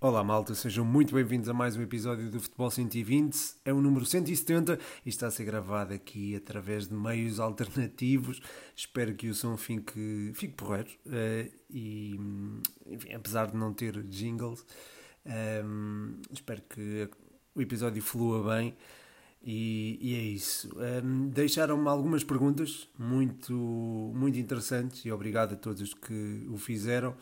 Olá malta, sejam muito bem-vindos a mais um episódio do Futebol 120. É o número 170 e está a ser gravado aqui através de meios alternativos. Espero que o som fique, fique porreiro. Uh, e, enfim, apesar de não ter jingles, um, espero que o episódio flua bem. E, e é isso. Um, Deixaram-me algumas perguntas muito, muito interessantes e obrigado a todos que o fizeram.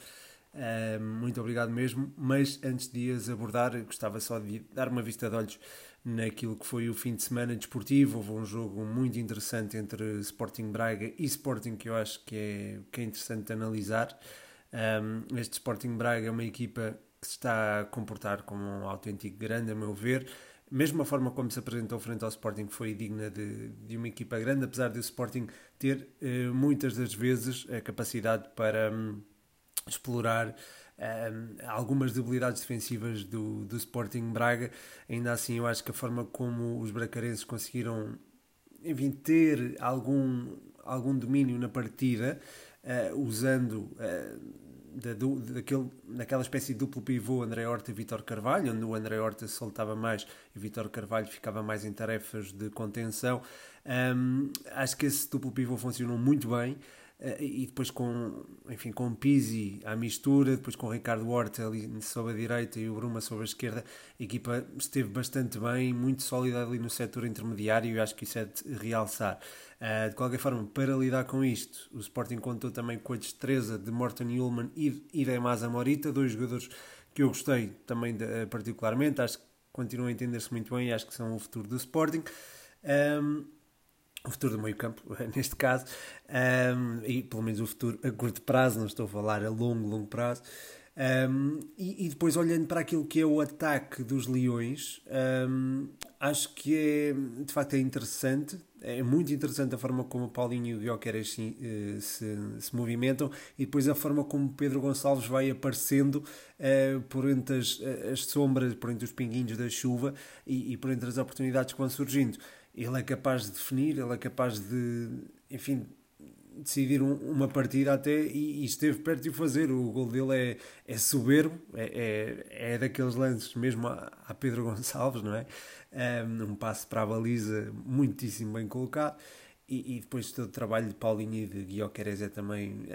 Uh, muito obrigado mesmo. Mas antes de as abordar, gostava só de dar uma vista de olhos naquilo que foi o fim de semana desportivo. Houve um jogo muito interessante entre Sporting Braga e Sporting que eu acho que é, que é interessante analisar. Um, este Sporting Braga é uma equipa que se está a comportar como um autêntico grande, a meu ver. Mesmo a forma como se apresentou frente ao Sporting foi digna de, de uma equipa grande, apesar de o Sporting ter uh, muitas das vezes a capacidade para. Um, explorar um, algumas debilidades defensivas do, do Sporting Braga. Ainda assim, eu acho que a forma como os bracarenses conseguiram enfim, ter algum, algum domínio na partida, uh, usando uh, da, do, daquele, daquela espécie de duplo pivô André Horta e Vitor Carvalho, onde o André Horta soltava mais e Vitor Carvalho ficava mais em tarefas de contenção. Um, acho que esse duplo pivô funcionou muito bem. Uh, e depois com, enfim, com Pizzi à mistura, depois com Ricardo Horta ali sobre a direita e o Bruma sobre a esquerda, a equipa esteve bastante bem, muito sólida ali no setor intermediário e acho que isso é de realçar. Uh, de qualquer forma, para lidar com isto, o Sporting contou também com a destreza de Morton Ullman e, de Emasa Morita, dois jogadores que eu gostei também de, uh, particularmente, acho que continuam a entender-se muito bem e acho que são o futuro do Sporting. Um, o futuro do meio campo, neste caso, um, e pelo menos o futuro a curto prazo, não estou a falar a longo, longo prazo. Um, e, e, depois olhando para aquilo que é o ataque dos Leões, um, acho que é de facto é interessante, é muito interessante a forma como o Paulinho e o Guioqueres se, eh, se, se, movimentam e depois a forma como Pedro Gonçalves vai aparecendo uh, por entre as, as, sombras, por entre os pinguinhos da chuva e, e por entre as oportunidades que vão surgindo ele é capaz de definir, ele é capaz de, enfim, decidir um, uma partida até e, e, esteve perto de o fazer. O gol dele é, é soberbo, é, é, é daqueles lances mesmo a, a Pedro Gonçalves, não é? Um, um passe para a baliza muitíssimo bem colocado. E, e, depois todo o trabalho de Paulinho e de Guioqueres é também,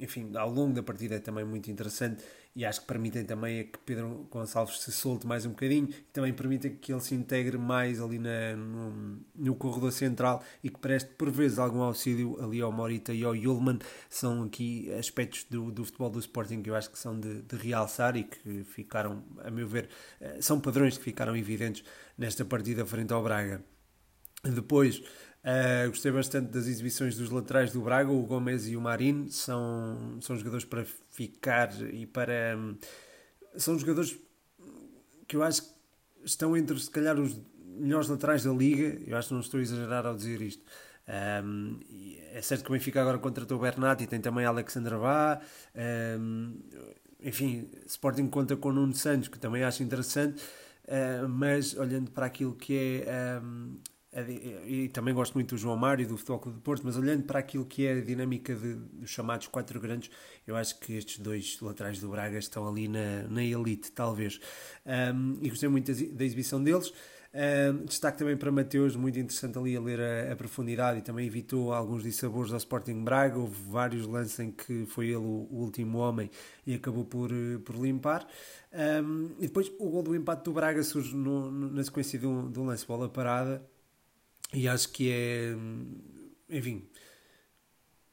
enfim, ao longo da partida é também muito interessante e acho que permitem também que Pedro Gonçalves se solte mais um bocadinho e também permitem que ele se integre mais ali na, no, no corredor central e que preste por vezes algum auxílio ali ao Morita e ao Yulman. São aqui aspectos do, do futebol do Sporting que eu acho que são de, de realçar e que ficaram, a meu ver, eh, são padrões que ficaram evidentes nesta partida frente ao Braga. Depois, Uh, gostei bastante das exibições dos laterais do Braga, o Gomes e o Marinho, são, são jogadores para ficar e para. Um, são jogadores que eu acho que estão entre, se calhar, os melhores laterais da liga. Eu acho que não estou a exagerar ao dizer isto. Um, é certo que o Benfica agora contratou o Bernat e tem também Alexandre Vá. Um, enfim, Sporting conta com o Nuno Santos, que também acho interessante. Uh, mas olhando para aquilo que é um, e também gosto muito do João Mário e do Futebol Clube do Porto, mas olhando para aquilo que é a dinâmica de, dos chamados quatro grandes, eu acho que estes dois laterais do Braga estão ali na, na elite, talvez. Um, e gostei muito da exibição deles. Um, destaque também para Mateus, muito interessante ali a ler a, a, profundidade e também evitou alguns dissabores ao Sporting Braga. Houve vários lances em que foi ele o, o último homem e acabou por, por limpar. Um, e depois o gol do empate do Braga surge no, no, na sequência de um, de um lance bola parada e acho que é. Enfim.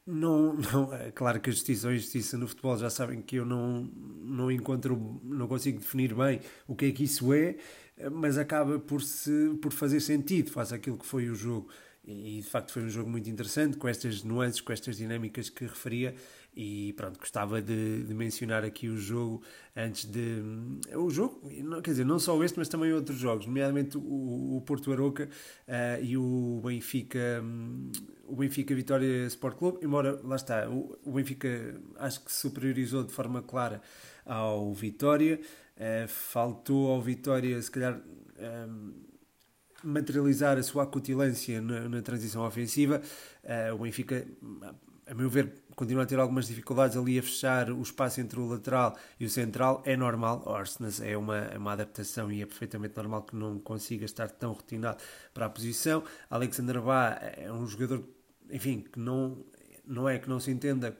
Não, não, é claro que a justiça ou injustiça no futebol já sabem que eu não, não encontro, não consigo definir bem o que é que isso é, mas acaba por, se, por fazer sentido face àquilo que foi o jogo. E de facto foi um jogo muito interessante, com estas nuances, com estas dinâmicas que referia, e pronto, gostava de, de, mencionar aqui o jogo antes de. O jogo, quer dizer, não só este, mas também outros jogos, nomeadamente o, o Porto Aroca uh, e o Benfica. Um, o Benfica Vitória Sport Clube, embora lá está, o, o Benfica acho que superiorizou de forma clara ao Vitória, uh, faltou ao Vitória, se calhar. Um, materializar a sua acutilância na, na transição ofensiva. Uh, o Benfica a meu ver, continua a ter algumas dificuldades ali a fechar o espaço entre o lateral e o central. É normal, Orsnes é uma, é uma adaptação e é perfeitamente normal que não consiga estar tão retinado para a posição. Alexander Bá é um jogador, enfim, que não, não é que não se entenda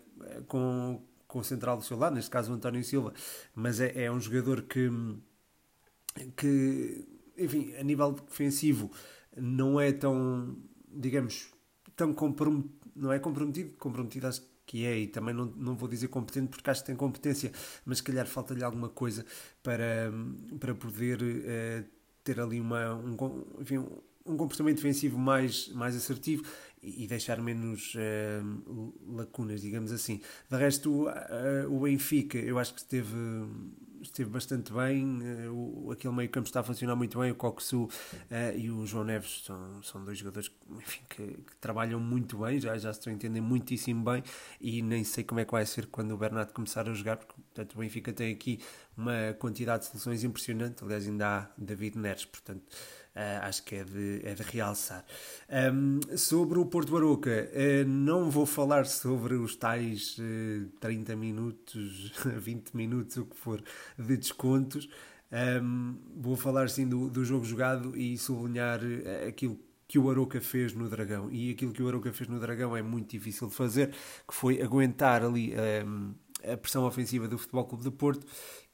com, com o central do seu lado, neste caso o António Silva, mas é, é um jogador que, que, enfim, a nível defensivo não é tão, digamos, tão comprometido, não é comprometido, comprometido acho que é, e também não, não vou dizer competente porque acho que tem competência, mas se calhar falta-lhe alguma coisa para, para poder uh, ter ali uma, um, enfim, um comportamento defensivo mais, mais assertivo e deixar menos uh, lacunas, digamos assim. De resto, uh, o Benfica, eu acho que esteve, esteve bastante bem, uh, o, aquele meio campo está a funcionar muito bem, o Coxu e o João Neves são, são dois jogadores enfim, que, que, trabalham muito bem, já, já se entender muitíssimo bem e nem sei como é que vai ser quando o Bernardo começar a jogar, porque portanto, o Benfica tem aqui uma quantidade de soluções impressionante, aliás ainda há David Neres, portanto Uh, acho que é de, é de realçar. Um, sobre o Porto Baroca, uh, não vou falar sobre os tais uh, 30 minutos, 20 minutos, o que for, de descontos. Um, vou falar sim do, do jogo jogado e sublinhar aquilo que o Aroca fez no Dragão. E aquilo que o Aroca fez no Dragão é muito difícil de fazer, que foi aguentar ali um, a pressão ofensiva do Futebol Clube de Porto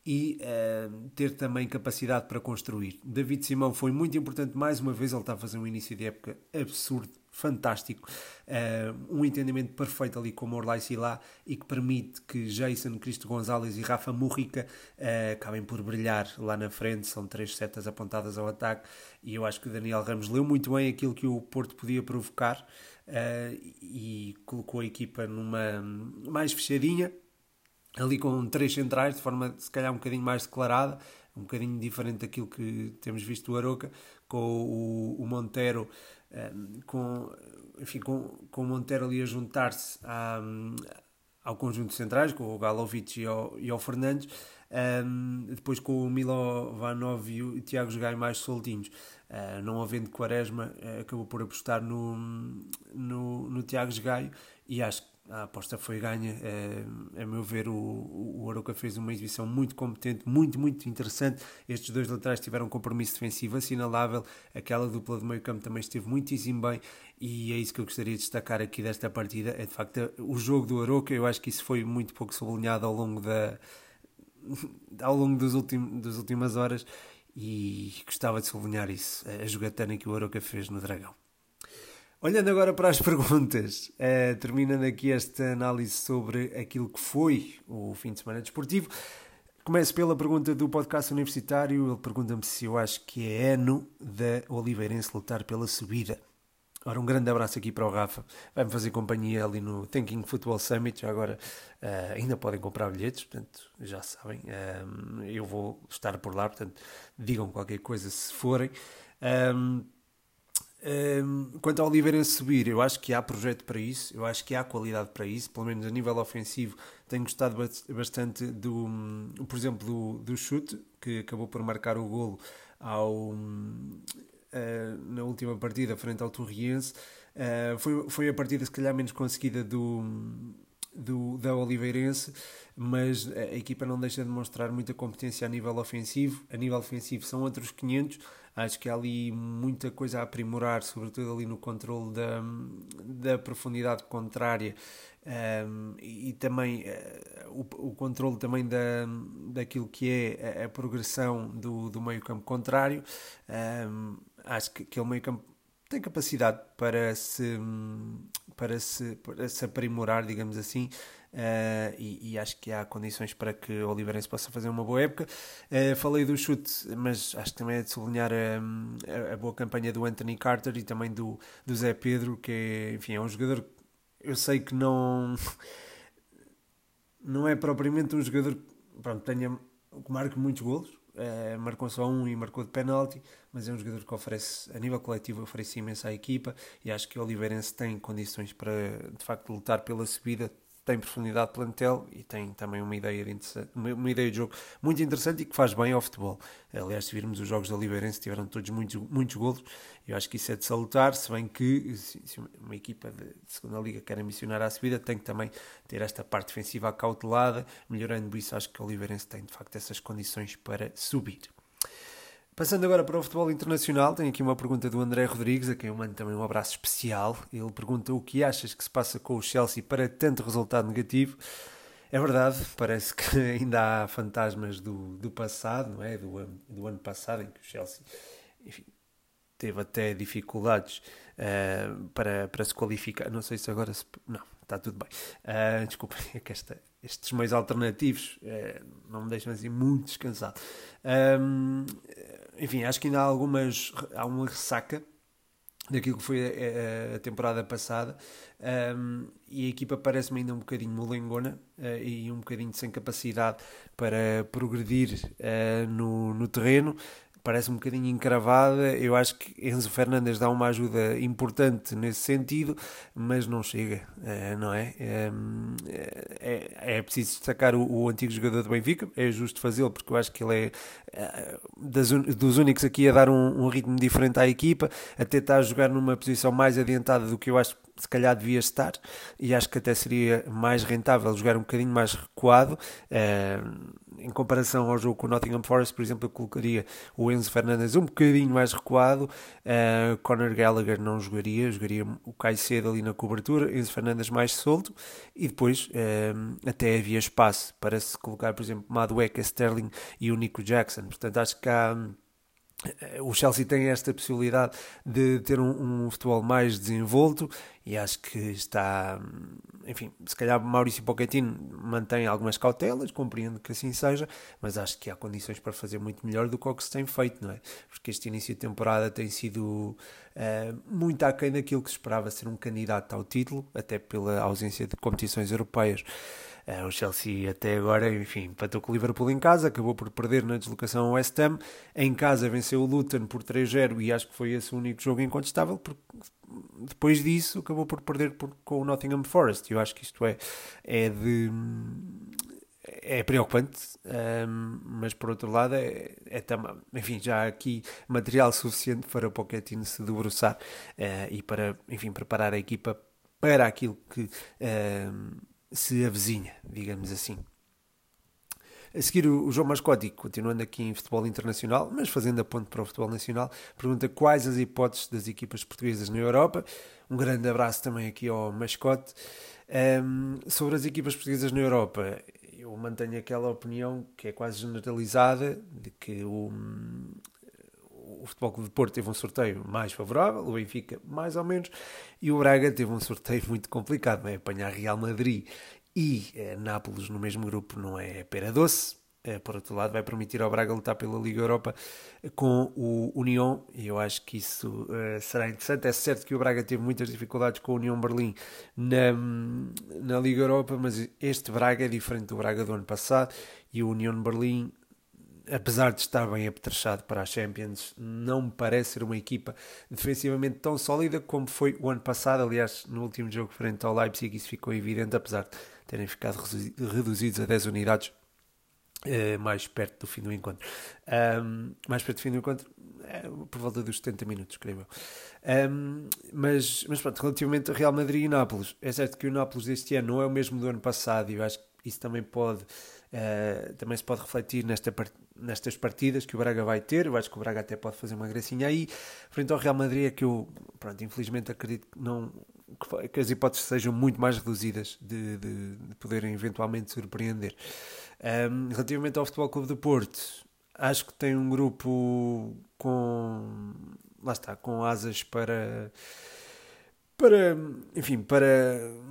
e uh, ter também capacidade para construir. David Simão foi muito importante mais uma vez, ele está a fazer um início de época absurdo, fantástico, uh, um entendimento perfeito ali com o Orlai Silá e que permite que Jason, Cristo Gonzalez e Rafa Murrica uh, acabem por brilhar lá na frente, são três setas apontadas ao ataque e eu acho que Daniel Ramos leu muito bem aquilo que o Porto podia provocar e colocou a equipa numa mais fechadinha, ali com três centrais, de forma se calhar um bocadinho mais declarada, um bocadinho diferente daquilo que temos visto do Aroca, com o, o Montero, ehm, com, enfim, com, com o Montero ali a juntar-se ao conjunto de centrais, com o Galovic e ao, e ao Fernandes, um, ehm, depois com o Milovanov e o Tiago Gai mais soltinhos. Uh, não havendo Quaresma, uh, acabou por apostar no, no, no Tiago Gaio e acho a aposta foi ganha. É, a meu ver, o, o Aroca fez uma exibição muito competente, muito, muito interessante. Estes dois laterais tiveram um compromisso defensivo assinalável. Aquela dupla de meio campo também esteve muitíssimo bem. E é isso que eu gostaria de destacar aqui desta partida. É de facto o jogo do Aroca. Eu acho que isso foi muito pouco sublinhado ao longo da. ao longo dos últimos, das últimas horas. E gostava de sublinhar isso, a jogatana que o Aroca fez no Dragão. Olhando agora para as perguntas, uh, terminando aqui esta análise sobre aquilo que foi o fim de semana desportivo, começo pela pergunta do podcast universitário. Ele pergunta-me se eu acho que é ano da Oliveirense lutar pela subida. Ora, um grande abraço aqui para o Rafa. Vai-me fazer companhia ali no Thinking Football Summit. Já agora uh, ainda podem comprar bilhetes, portanto, já sabem. Um, eh, eu vou estar por lá, portanto, digam qualquer coisa se forem. Um, um, quanto ao Oliveirense subir, eu acho que há projeto para isso, eu acho que há qualidade para isso, pelo menos a nível ofensivo. Tenho gostado bastante do, por exemplo, do, do chute, que acabou por marcar o golo ao, uh, na última partida frente ao Torriense. Uh, foi, foi a partida, se calhar, menos conseguida do, do, da Oliveirense, mas a equipa não deixa de mostrar muita competência a nível ofensivo. A nível ofensivo são outros 500 Acho que há ali muita coisa a aprimorar, sobretudo ali no controle da, da profundidade contrária um, e, e, também uh, o, o controle também da, daquilo que é a, a progressão do, do meio campo contrário. Um, acho que aquele meio campo tem capacidade para se, para se, para se aprimorar, digamos assim, Uh, e, e, acho que há condições para que o Oliveirense possa fazer uma boa época. Uh, falei do chute, mas acho que também é de sublinhar a, a, boa campanha do Anthony Carter e também do, do Zé Pedro, que é, enfim, é um jogador eu sei que não não é propriamente um jogador pronto, tenha, que marque muitos golos, uh, marcou só um e marcou de penalti, mas é um jogador que oferece, a nível coletivo, oferece imenso à equipa e acho que o Oliveirense tem condições para de facto lutar pela subida tem profundidade de plantel e tem também uma ideia de, uma ideia de jogo muito interessante e que faz bem ao futebol. Aliás, se virmos os jogos da Liberense, tiveram todos muitos, muitos golos. Eu acho que isso é de salutar, se bem que se uma equipa de segunda liga quer ambicionar à subida, tem que também ter esta parte defensiva acautelada. Melhorando isso, acho que o Oliveirense tem de facto essas condições para subir. Passando agora para o futebol internacional, tenho aqui uma pergunta do André Rodrigues, a quem eu mando também um abraço especial. Ele pergunta o que achas que se passa com o Chelsea para tanto resultado negativo. É verdade, parece que ainda há fantasmas do, do passado, não é? Do, do ano passado, em que o Chelsea enfim, teve até dificuldades uh, para, para se qualificar. Não sei se agora se. Não, está tudo bem. Uh, desculpem, é que esta, estes meios alternativos uh, não me deixam assim muito descansado. Um, enfim, acho que ainda há algumas. há uma ressaca daquilo que foi a, a temporada passada um, e a equipa parece-me ainda um bocadinho molengona uh, e um bocadinho sem capacidade para progredir uh, no, no terreno parece um bocadinho encravada. Eu acho que Enzo Fernandes dá uma ajuda importante nesse sentido, mas não chega, eh, não é? É, é, é preciso destacar o, o, antigo jogador do Benfica, é justo fazê-lo, porque eu acho que ele é eh, das, dos únicos aqui a dar um, um ritmo diferente à equipa, até está a jogar numa posição mais adiantada do que eu acho se calhar devia estar e acho que até seria mais rentável jogar um bocadinho mais recuado. Uh, em comparação ao jogo com o Nottingham Forest, por exemplo, eu colocaria o Enzo Fernandes um bocadinho mais recuado. Uh, Conor Gallagher não jogaria, jogaria o Caicedo ali na cobertura, Enzo Fernandes mais solto e depois uh, até havia espaço para se colocar, por exemplo, Madueca, Sterling e o Nico Jackson. Portanto, acho que há eh, o Chelsea tem esta possibilidade de ter um, um, futebol mais desenvolto e acho que está, enfim, se calhar Maurício Pochettino mantém algumas cautelas, compreendo que assim seja, mas acho que há condições para fazer muito melhor do que o que se tem feito, não é? Porque este início de temporada tem sido uh, muito aquém daquilo que se esperava ser um candidato ao título, até pela ausência de competições europeias. Uh, o Chelsea até agora, enfim, empatou com o Liverpool em casa, acabou por perder na deslocação ao West Ham. Em casa venceu o Luton por 3-0 e acho que foi esse o único jogo incontestável, porque depois disso acabou por perder por, com o Nottingham Forest. Eu acho que isto é, é de é preocupante, um, mas por outro lado é, é também, enfim, já há aqui material suficiente para o Pochettino se debruçar uh, e para, enfim, preparar a equipa para aquilo que se avizinha, digamos assim. A seguir, o João Mascotti, continuando aqui em futebol internacional, mas fazendo a ponte para o futebol nacional, pergunta quais as hipóteses das equipas portuguesas na Europa. Um grande abraço também aqui ao Mascote. Um, sobre as equipas portuguesas na Europa, eu mantenho aquela opinião que é quase generalizada de que o, o Futebol Clube de Porto teve um sorteio mais favorável, o Benfica mais ou menos, e o Braga teve um sorteio muito complicado, é apanhar Real Madrid e eh, Nápoles no mesmo grupo não é pera doce. Eh, por outro lado, vai permitir ao Braga lutar pela Liga Europa com o União, e eu acho que isso uh, será interessante. É certo que o Braga teve muitas dificuldades com o União Berlim na, na Liga Europa, mas este Braga é diferente do Braga do ano passado, e o União Berlim apesar de estar bem apetrechado para a Champions, não me parece ser uma equipa defensivamente tão sólida como foi o ano passado. Aliás, no último jogo frente ao Leipzig, isso ficou evidente, apesar de terem ficado reduzidos a 10 unidades. Uh, mais perto do fim do encontro, mais perto do fim do encontro, é, por volta dos 70 minutos, creio eu. Um, mas, mas pronto, relativamente a Real Madrid e Nápoles, é certo que o Nápoles deste ano não é o mesmo do ano passado, e eu acho que isso também pode Uh, também se pode refletir nesta, nestas partidas que o Braga vai ter. Eu acho que o Braga até pode fazer uma gracinha aí. Frente ao Real Madrid, é que eu, pronto, infelizmente acredito que, não, que as hipóteses sejam muito mais reduzidas de, de, de poderem eventualmente surpreender. Um, relativamente ao Futebol Clube do Porto, acho que tem um grupo com. Lá está, com asas para para, enfim, para,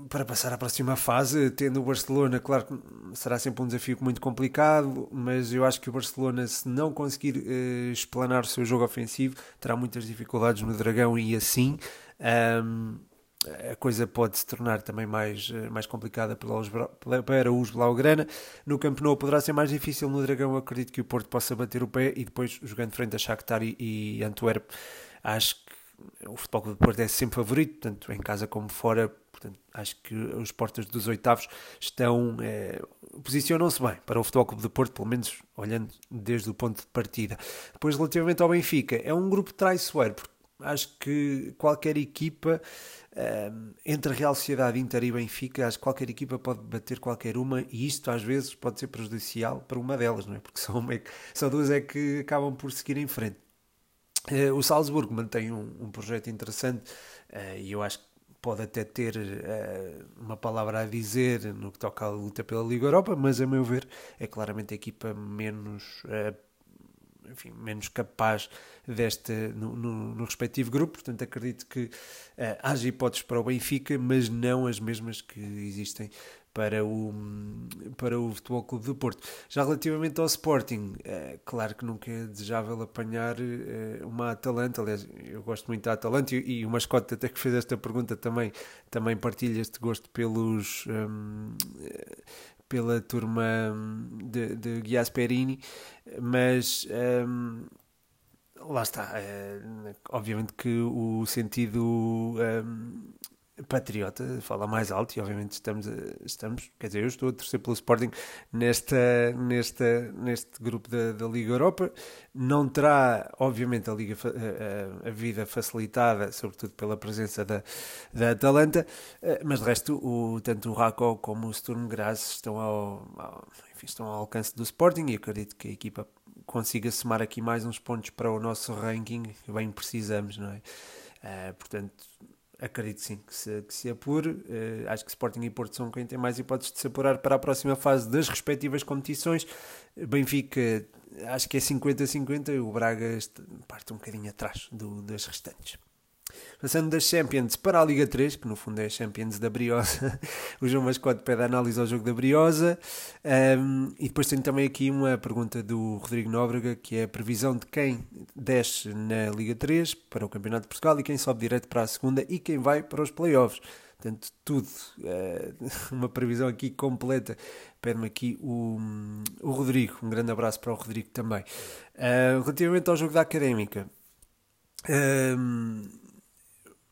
para passar à próxima fase, tendo o Barcelona, claro que será sempre um desafio muito complicado, mas eu acho que o Barcelona, se não conseguir uh, explanar o seu jogo ofensivo, terá muitas dificuldades no Dragão e assim um, a coisa pode se tornar também mais, eh, mais complicada para os Blaugrana. No Camp Nou poderá ser mais difícil, no Dragão acredito que o Porto possa bater o pé e depois jogando frente a Shakhtar e, e Antwerp, acho que o Futebol Clube de Porto é sempre favorito, tanto em casa como fora, Portanto, acho que os portas dos oitavos estão é, posicionam-se bem para o Futebol Clube de Porto, pelo menos olhando desde o ponto de partida. Depois, relativamente ao Benfica, é um grupo traiçoeiro, porque acho que qualquer equipa um, entre Real Sociedade, Inter e Benfica, acho que qualquer equipa pode bater qualquer uma e isto às vezes pode ser prejudicial para uma delas, não é? Porque só, uma é que, só duas é que acabam por seguir em frente. Uh, o Salzburgo mantém um, um projeto interessante uh, e eu acho que pode até ter uh, uma palavra a dizer no que toca à luta pela Liga Europa, mas a meu ver é claramente a equipa menos enfim, menos capaz deste no, no, no, respectivo grupo, portanto acredito que uh, haja hipóteses para o Benfica, mas não as mesmas que existem para o, para o Futebol Clube do Porto. Já relativamente ao Sporting, é, claro que nunca é desejável apanhar é, uma Atalanta, aliás, eu gosto muito da Atalanta e, e o mascote até que fez esta pergunta também, também partilha este gosto pelos, um, pela turma hum, de, de Gasperini, mas um, lá está. É, obviamente que o sentido um, patriota fala mais alto e obviamente estamos, estamos, quer dizer, eu estou a torcer pelo Sporting nesta, nesta, neste grupo da, da Liga Europa. Não terá, obviamente, a, Liga, a, a, vida facilitada, sobretudo pela presença da, da Atalanta, eh, mas de resto, o, tanto o Racco como o Sturm Graz estão ao, ao, enfim, estão ao alcance do Sporting e acredito que a equipa consiga somar aqui mais uns pontos para o nosso ranking, que bem precisamos, não é? Uh, portanto, acredito sim que se, que se apure. Uh, acho que Sporting e Porto são quem tem mais hipóteses de se apurar para a próxima fase das respectivas competições. Benfica, acho que é 50-50, o Braga parte um bocadinho atrás do, das restantes. Passando das Champions para a Liga 3, que no fundo é a Champions da Briosa, o João Mascote pede análise ao jogo da Briosa. Um, e depois tenho também aqui uma pergunta do Rodrigo Nóbrega, que é a previsão de quem desce na Liga 3 para o Campeonato de Portugal e quem sobe direto para a segunda e quem vai para os playoffs. Portanto, tudo, uh, uma previsão aqui completa. Pede-me aqui o, o Rodrigo. Um grande abraço para o Rodrigo também. Uh, relativamente ao jogo da Académica,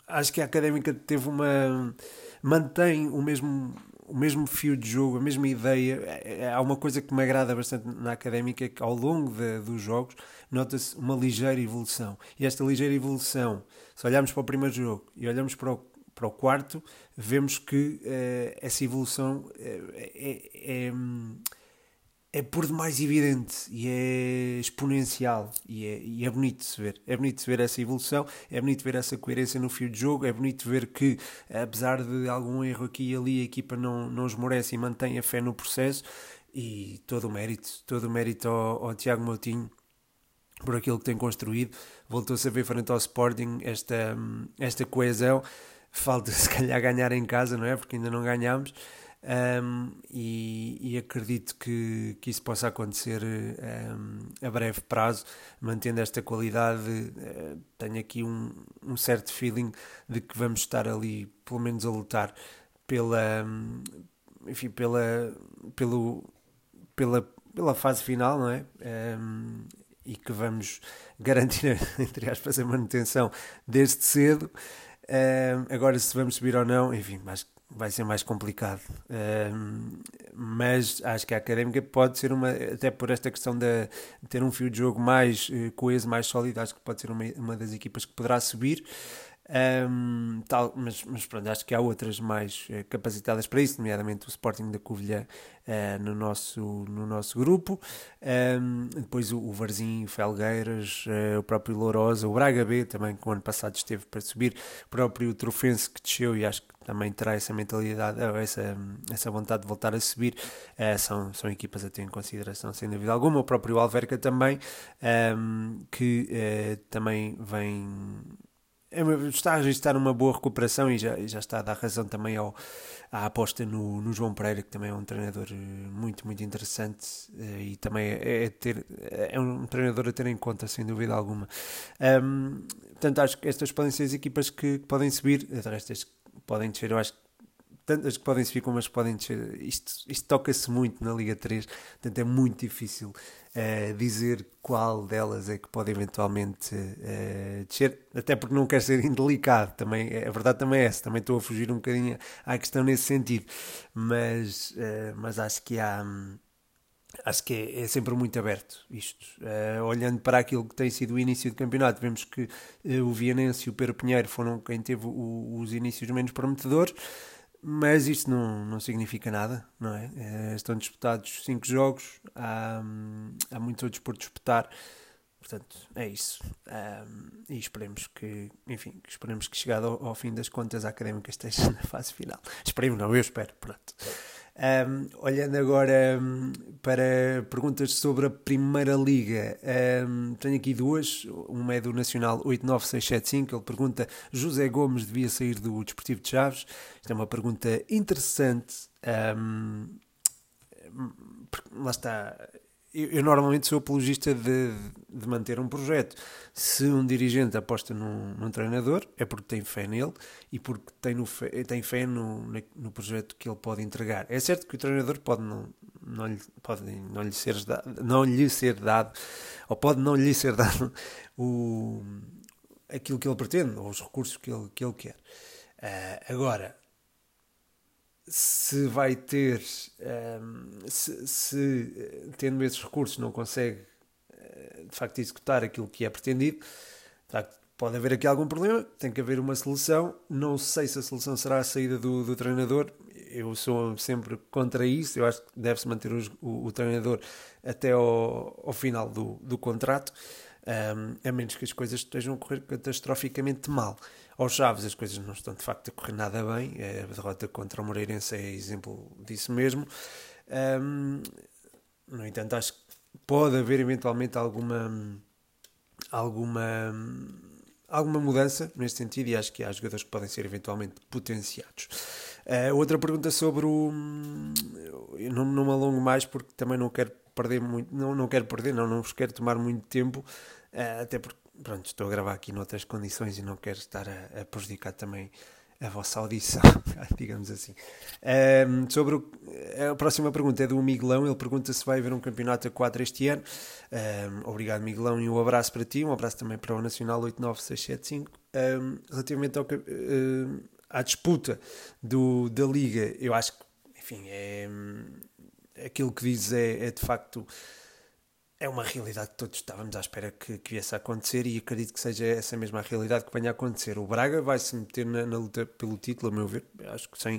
acho que a Académica teve uma. mantém o mesmo, o mesmo fio de jogo, a mesma ideia. É, é, há uma coisa que me agrada bastante na Académica é que ao longo de, dos jogos nota-se uma ligeira evolução. E esta ligeira evolução, se olharmos para o primeiro jogo e olhamos para o, para o quarto, vemos que uh, essa evolução é, é, é é por demais evidente e é exponencial e é, e é bonito de se ver. É bonito de se ver essa evolução, é bonito ver essa coerência no fio de jogo, é bonito ver que, apesar de algum erro aqui e ali, a equipa não, não esmorece e mantém a fé no processo. E todo o mérito, todo o mérito ao, ao Tiago Moutinho por aquilo que tem construído. Voltou-se a ver frente ao Sporting esta, esta coesão. Falta se calhar ganhar em casa, não é? Porque ainda não ganhámos um, e, e, acredito que, que isso possa acontecer um, a breve prazo, mantendo esta qualidade. Uh, tenho aqui um, um, certo feeling de que vamos estar ali, pelo menos, a lutar pela, enfim, pela, pelo, pela, pela fase final, não é? e que vamos garantir, entre aspas, a manutenção desde cedo. agora, se vamos subir ou não, enfim, mas vai ser mais complicado. Mas acho que a académica pode ser uma, até por esta questão de ter um fio de jogo mais uh, coeso, mais sólido, acho que pode ser uma, uma das equipas que poderá subir. Um, tal, mas, mas pronto, acho que há outras mais uh, capacitadas para isso, nomeadamente o Sporting da Covilhã uh, no, nosso, no nosso grupo, um, depois o, o Varzim, o Felgueiras, uh, o próprio Lourosa, o Braga B também, que o ano passado esteve para subir, o próprio Trofense que desceu e acho que também terá essa mentalidade, essa, essa vontade de voltar a subir, são, são equipas a ter em consideração, sem dúvida alguma, o próprio Alverca também, um, que também vem está a registrar uma boa recuperação e já, já está a dar razão também ao, à aposta no, no João Pereira, que também é um treinador eh, muito, muito interessante eh, e também é, é, ter, é um treinador a ter em conta, sem dúvida alguma. Um, portanto, acho que estas podem ser as equipas que podem subir, de resto, podem descer. Eu acho que tantas que podem subir como as que podem descer. Isto, isto toca-se muito na Liga 3, portanto é muito difícil uh, dizer qual delas é que pode eventualmente uh, descer, até porque não quer ser indelicado, também, a verdade também é essa, também estou a fugir um bocadinho à questão nesse sentido, mas, uh, mas acho que há. acho que é, é, sempre muito aberto isto. Olhando para aquilo que tem sido o início do campeonato, vemos que o Vianense e o Pedro Pinheiro foram quem teve o, os inícios menos prometedores. Mas isto não, não significa nada, não é? é estão disputados cinco jogos, há, há muito outros por disputar, portanto é isso. Um, e esperemos que, enfim, esperemos que chegado ao, ao, fim das contas a académica esteja na fase final. Esperemos, não, eu espero, pronto. Um, olhando agora para perguntas sobre a Primeira Liga, um, tenho aqui duas. Uma é do Nacional 89675. Ele pergunta: José Gomes devia sair do Desportivo de Chaves? Isto é uma pergunta interessante. lá está eu, eu, normalmente sou apologista de, de, manter um projeto. Se um dirigente aposta num, num, treinador, é porque tem fé nele e porque tem, no tem fé no, no projeto que ele pode entregar. É certo que o treinador pode não, não, lhe, pode não, lhe, ser, não lhe ser dado, ou pode não lhe ser dado o, aquilo que ele pretende, ou os recursos que ele, que ele quer. Uh, agora, se vai ter, um, ehm, se, se, eh, tendo esses recursos não consegue eh, de facto executar aquilo que é pretendido, de facto pode haver aqui algum problema, tem que haver uma solução. Não sei se a solução será a saída do, do treinador, eu sou sempre contra isso. Eu acho que deve-se manter o, o, o, treinador até ao, ao final do, do contrato, um, ehm, a menos que as coisas estejam a correr catastroficamente mal. Aos Chaves as coisas não estão de facto a correr nada bem. A derrota contra o Moreirense é exemplo disso mesmo. Um, no entanto, acho que pode haver eventualmente alguma alguma alguma mudança neste sentido e acho que há jogadores que podem ser eventualmente potenciados. Uh, outra pergunta sobre o. Não, não me alongo mais porque também não quero perder muito. Não, não quero perder, não, não vos quero tomar muito tempo, uh, até porque pronto, estou a gravar aqui noutras condições e não quero estar a, a prejudicar também a vossa audição, digamos assim. Um, sobre o, a próxima pergunta é do Miguelão. Ele pergunta se vai haver um campeonato a 4 este ano. Um, obrigado, Miguelão, e um abraço para ti. Um abraço também para o Nacional 89675. Um, relativamente ao, à disputa do, da Liga, eu acho que, enfim, é, aquilo que diz é, é de facto é uma realidade que todos estávamos à espera que, que viesse a acontecer e acredito que seja essa mesma realidade que venha a acontecer. O Braga vai se meter na, na luta pelo título, a meu ver, acho que sem,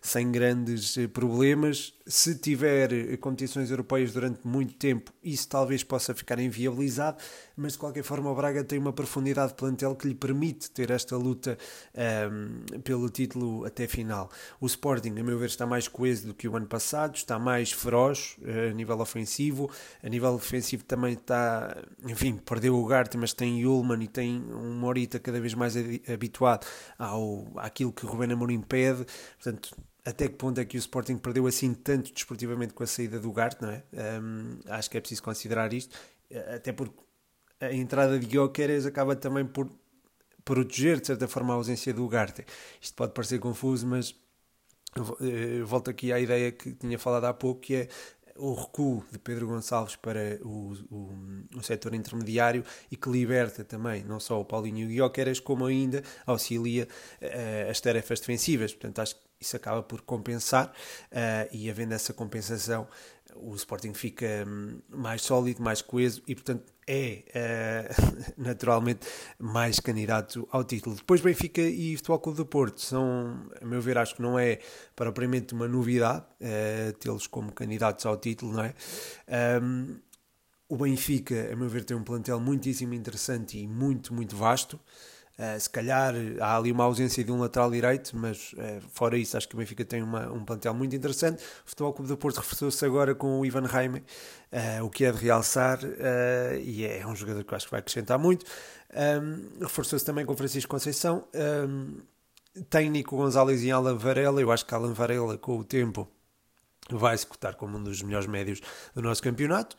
sem grandes eh, problemas. Se tiver eh, competições europeias durante muito tempo, isso talvez possa ficar inviabilizado, mas de qualquer forma o Braga tem uma profundidade de plantel que lhe permite ter esta luta um, ehm, pelo título até final. O Sporting, a meu ver, está mais coeso do que o ano passado, está mais feroz uh, a nível ofensivo, a nível defensivo defensivo também está, enfim, perdeu o Garte, mas tem Ullman e tem um Morita cada vez mais habituado ao, àquilo que o Rubén Amorim pede, portanto, até que ponto é que o Sporting perdeu assim tanto desportivamente com a saída do Garte, não é? Um, acho que é preciso considerar isto, até porque a entrada de Gyökeres acaba também por proteger, de certa forma, a ausência do Garte. Isto pode parecer confuso, mas eh, volto aqui à ideia que tinha falado há pouco, que é o recuo de Pedro Gonçalves para o, o, o setor intermediário e que liberta também não só o Paulinho Guioqueras, como ainda auxilia uh, as tarefas defensivas. Portanto, acho que isso acaba por compensar uh, e havendo essa compensação o Sporting fica hum, mais sólido, mais coeso e, portanto, é uh, naturalmente mais candidato ao título. Depois, Benfica e Futebol Clube do Porto são, a meu ver, acho que não é propriamente uma novidade uh, tê-los como candidatos ao título, não é? Um, o Benfica, a meu ver, tem um plantel muitíssimo interessante e muito, muito vasto. Uh, se calhar há ali uma ausência de um lateral direito, mas uh, fora isso, acho que o Benfica tem uma, um plantel muito interessante. O Futebol Clube do Porto reforçou-se agora com o Ivan Raime, uh, o que é de realçar, e é um jogador que eu acho que vai acrescentar muito. Reforçou-se também com Francisco Conceição. Tem Nico Gonzalez e Alan Varela. Eu acho que Alan Varela, com o tempo, vai executar como um dos melhores médios do nosso campeonato.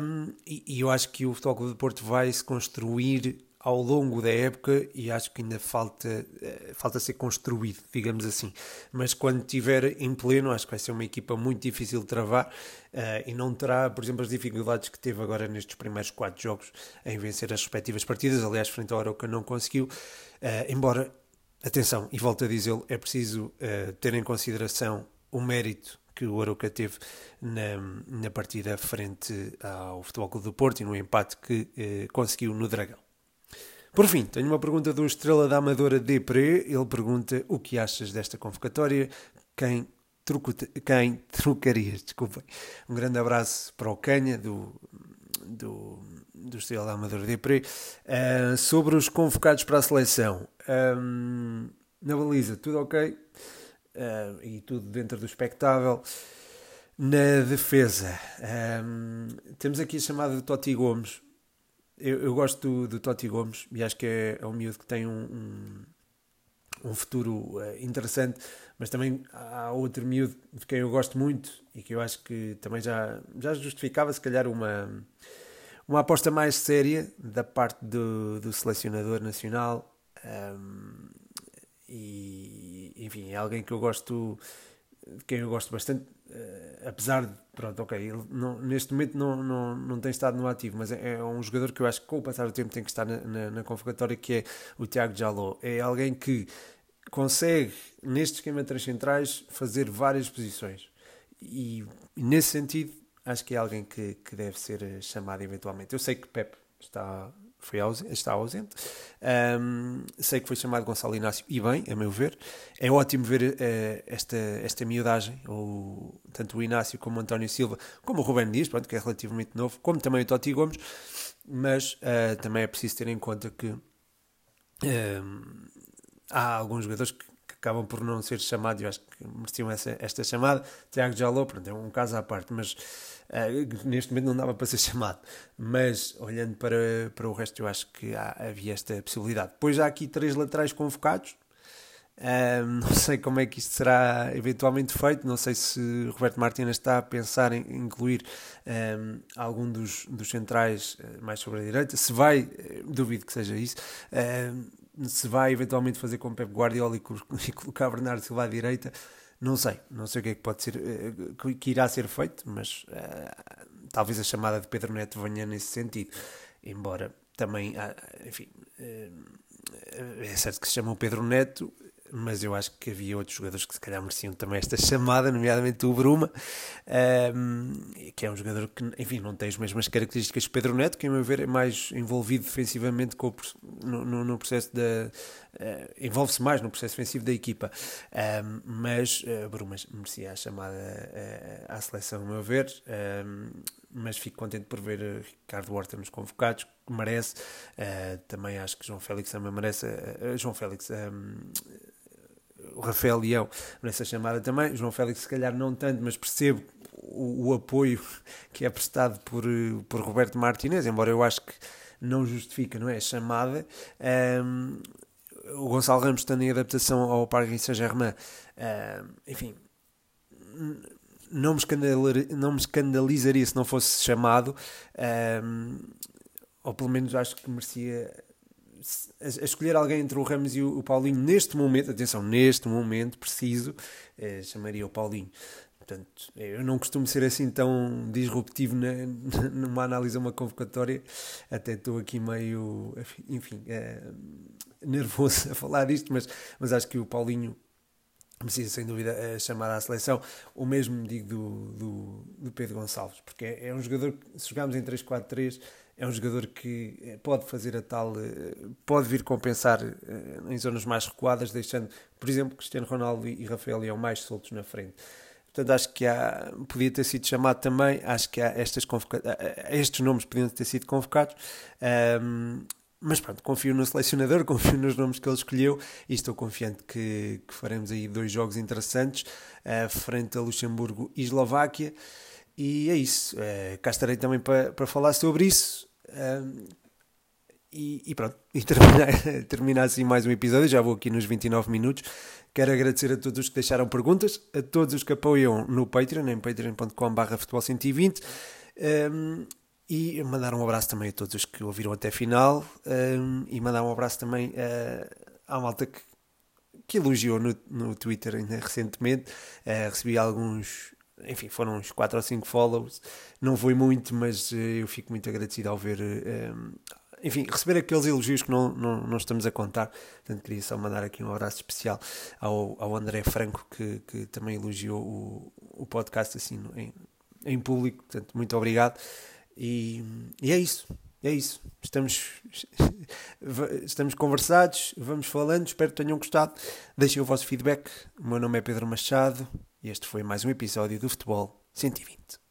Um, e, e, eu acho que o Futebol Clube do Porto vai se construir ao longo da época e acho que ainda falta, uh, falta ser construído, digamos assim. Mas quando estiver em pleno, acho que vai ser uma equipa muito difícil de travar uh, e não terá, por exemplo, as dificuldades que teve agora nestes primeiros quatro jogos em vencer as respectivas partidas. Aliás, frente ao Aroca não conseguiu, embora, atenção, e volto a dizê-lo, é preciso ter em consideração o mérito que o Aroca teve na, na partida frente ao Futebol Clube do Porto e no empate que eh, conseguiu no Dragão. Por fim, tenho uma pergunta do Estrela da Amadora Depre. Ele pergunta o que achas desta convocatória, quem, truco, quem trocarias, desculpem. Um grande abraço para o Canha, do, do, do Estrela da Amadora Depre. Uh, sobre os convocados para a seleção, um, na baliza, tudo ok? uh, e tudo dentro do espectável. Na defesa, um, temos aqui a chamada de Totti Gomes. Eu, eu gosto do, do, Totti Gomes e acho que é, é um miúdo que tem um, um, um futuro uh, interessante, mas também há outro miúdo de quem eu gosto muito e que eu acho que também já, já justificava, se calhar, uma, uma aposta mais séria da parte do, do selecionador nacional. Um, e enfim, é alguém que eu gosto, de quem eu gosto bastante, uh, apesar de, pronto, ok, ele não, neste momento não, não, não tem estado no ativo, mas é, é, um jogador que eu acho que com o passar do tempo tem que estar na, na, na convocatória, que é o Tiago Jaló. É alguém que consegue, neste esquema de três centrais, fazer várias posições. E, e nesse sentido, acho que é alguém que, que deve ser chamado eventualmente. Eu sei que Pep está foi ausente, está ausente. Um, sei que foi chamado Gonçalo Inácio, e bem, a meu ver. É ótimo ver uh, esta, esta miudagem, ou, tanto o Inácio como o António Silva, como o Rubén Dias, pronto, que é relativamente novo, como também o Totti Gomes, mas uh, também é preciso ter em conta que há alguns jogadores que, acabam por não ser chamados, eu acho que mereciam essa, esta chamada. Tiago Jalou, pronto, é um caso à parte, mas Uh, neste momento não dava para ser chamado, mas olhando para, para o resto, eu acho que há, havia esta possibilidade. Depois há aqui três laterais convocados. Uh, não sei como é que isto será eventualmente feito. Não sei se Roberto Martínez está a pensar em incluir um, algum dos, dos centrais mais sobre a direita. Se vai, duvido que seja isso. Se vai eventualmente fazer com Pep Guardiola e, e colocar Bernardo Silva à direita, não sei, não sei o que é que pode ser, eh, que irá ser feito, mas uh, talvez a chamada de Pedro Neto venha nesse sentido. Embora também, enfim, uh, é certo que se chama o Pedro Neto, mas eu acho que havia outros jogadores que se calhar mereciam também esta chamada, nomeadamente o Bruma, um, que é um jogador que, enfim, não tem as mesmas características que Pedro Neto, que, a meu ver, é mais envolvido defensivamente com o, no, no, processo da. Uh, envolve-se mais no processo defensivo da equipa. Um, mas uh, Brumas merecia a chamada uh, à seleção, a meu ver. Um, mas fico contente por ver Ricardo Horta nos convocados, que merece. Uh, também acho que João Félix também merece. Uh, João Félix. Um, o Rafael Leão nessa chamada também, João Félix se calhar não tanto, mas percebo o, o, apoio que é prestado por, por Roberto Martinez, embora eu acho que não justifica, não é? A chamada. Um, o Gonçalo Ramos estando em adaptação ao Paris Saint-Germain, um, enfim, não me, não me escandalizaria se não fosse chamado, um, ou pelo menos acho que merecia a, escolher alguém entre o Ramos e o, Paulinho neste momento, atenção, neste momento preciso, eh, chamaria o Paulinho. Portanto, eu não costumo ser assim tão disruptivo na, numa análise a uma convocatória, até estou aqui meio, enfim, é, nervoso a falar disto, mas, mas acho que o Paulinho precisa sem dúvida chamar à seleção. O mesmo digo do, do, do Pedro Gonçalves, porque é, é um jogador que, se jogarmos em 3-4-3, é um jogador que eh, pode fazer a tal, eh, pode vir compensar eh, em zonas mais recuadas, deixando, por exemplo, Cristiano Ronaldo e Rafael Leão mais soltos na frente. Portanto, acho que há, podia ter sido chamado também, acho que há estas estes nomes podiam ter sido convocados. Um, mas pronto, confio no selecionador, confio nos nomes que ele escolheu e estou confiante que, que faremos aí dois jogos interessantes uh, frente a Luxemburgo e Eslováquia. E é isso. Uh, cá estarei também para, para falar sobre isso. E, e, pronto, e terminar, assim mais um episódio. Já vou aqui nos 29 minutos. Quero agradecer a todos os que deixaram perguntas, a todos os que apoiam no Patreon, em patreon.com.br futebol 120. Um, E mandar um abraço também a todos os que ouviram até final um, e mandar um abraço também uh, à malta que, que elogiou no, no Twitter ainda recentemente. Uh, recebi alguns, enfim, foram uns 4 ou 5 follows. Não foi muito, mas uh, eu fico muito agradecido ao ver. Um, enfim, receber aqueles elogios que não, não, não estamos a contar. Portanto, queria só mandar aqui um abraço especial ao, ao André Franco, que, que também elogiou o, o podcast assim em, em público. Portanto, muito obrigado. E, e é isso. É isso. Estamos, estamos conversados, vamos falando. Espero que tenham gostado. Deixem o vosso feedback. O meu nome é Pedro Machado este foi mais um episódio do Futebol 120.